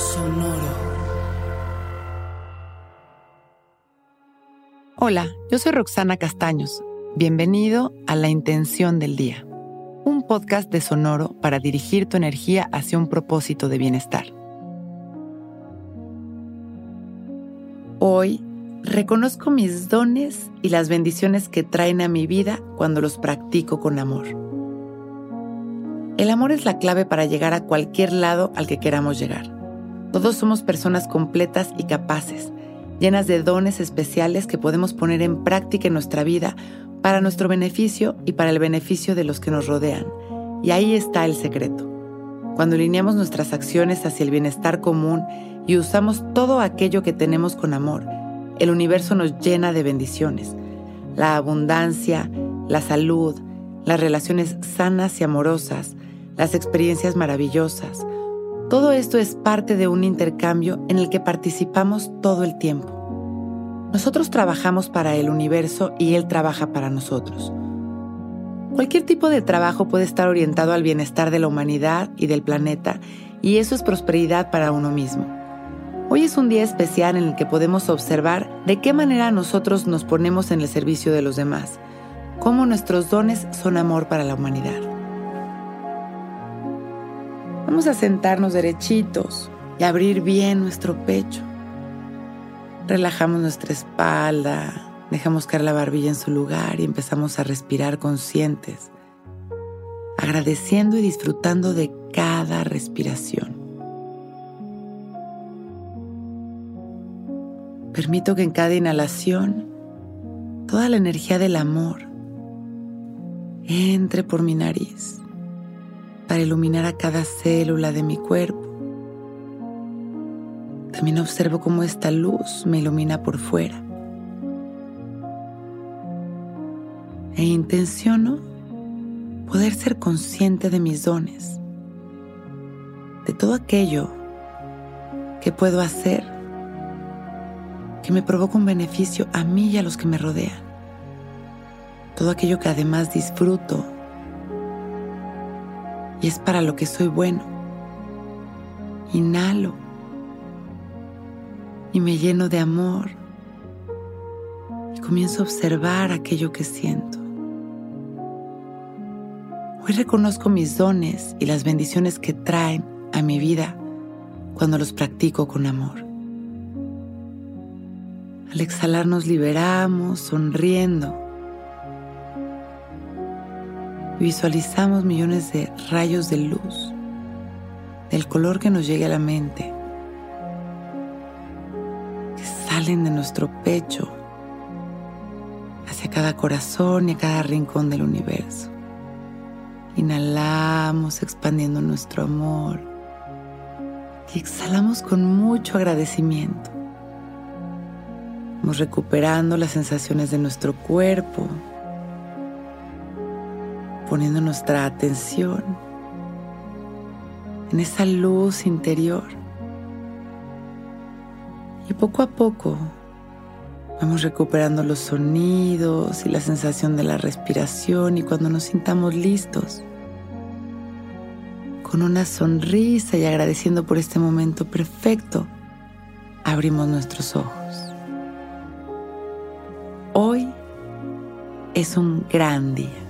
Sonoro. Hola, yo soy Roxana Castaños. Bienvenido a La Intención del Día, un podcast de Sonoro para dirigir tu energía hacia un propósito de bienestar. Hoy reconozco mis dones y las bendiciones que traen a mi vida cuando los practico con amor. El amor es la clave para llegar a cualquier lado al que queramos llegar. Todos somos personas completas y capaces, llenas de dones especiales que podemos poner en práctica en nuestra vida para nuestro beneficio y para el beneficio de los que nos rodean. Y ahí está el secreto. Cuando alineamos nuestras acciones hacia el bienestar común y usamos todo aquello que tenemos con amor, el universo nos llena de bendiciones. La abundancia, la salud, las relaciones sanas y amorosas, las experiencias maravillosas, todo esto es parte de un intercambio en el que participamos todo el tiempo. Nosotros trabajamos para el universo y él trabaja para nosotros. Cualquier tipo de trabajo puede estar orientado al bienestar de la humanidad y del planeta, y eso es prosperidad para uno mismo. Hoy es un día especial en el que podemos observar de qué manera nosotros nos ponemos en el servicio de los demás, cómo nuestros dones son amor para la humanidad. Vamos a sentarnos derechitos y abrir bien nuestro pecho. Relajamos nuestra espalda, dejamos caer la barbilla en su lugar y empezamos a respirar conscientes, agradeciendo y disfrutando de cada respiración. Permito que en cada inhalación toda la energía del amor entre por mi nariz para iluminar a cada célula de mi cuerpo. También observo cómo esta luz me ilumina por fuera. E intenciono poder ser consciente de mis dones, de todo aquello que puedo hacer que me provoca un beneficio a mí y a los que me rodean. Todo aquello que además disfruto y es para lo que soy bueno. Inhalo y me lleno de amor y comienzo a observar aquello que siento. Hoy reconozco mis dones y las bendiciones que traen a mi vida cuando los practico con amor. Al exhalar nos liberamos sonriendo visualizamos millones de rayos de luz, del color que nos llegue a la mente, que salen de nuestro pecho hacia cada corazón y a cada rincón del universo. Inhalamos expandiendo nuestro amor y exhalamos con mucho agradecimiento. Vamos recuperando las sensaciones de nuestro cuerpo, poniendo nuestra atención en esa luz interior. Y poco a poco vamos recuperando los sonidos y la sensación de la respiración y cuando nos sintamos listos, con una sonrisa y agradeciendo por este momento perfecto, abrimos nuestros ojos. Hoy es un gran día.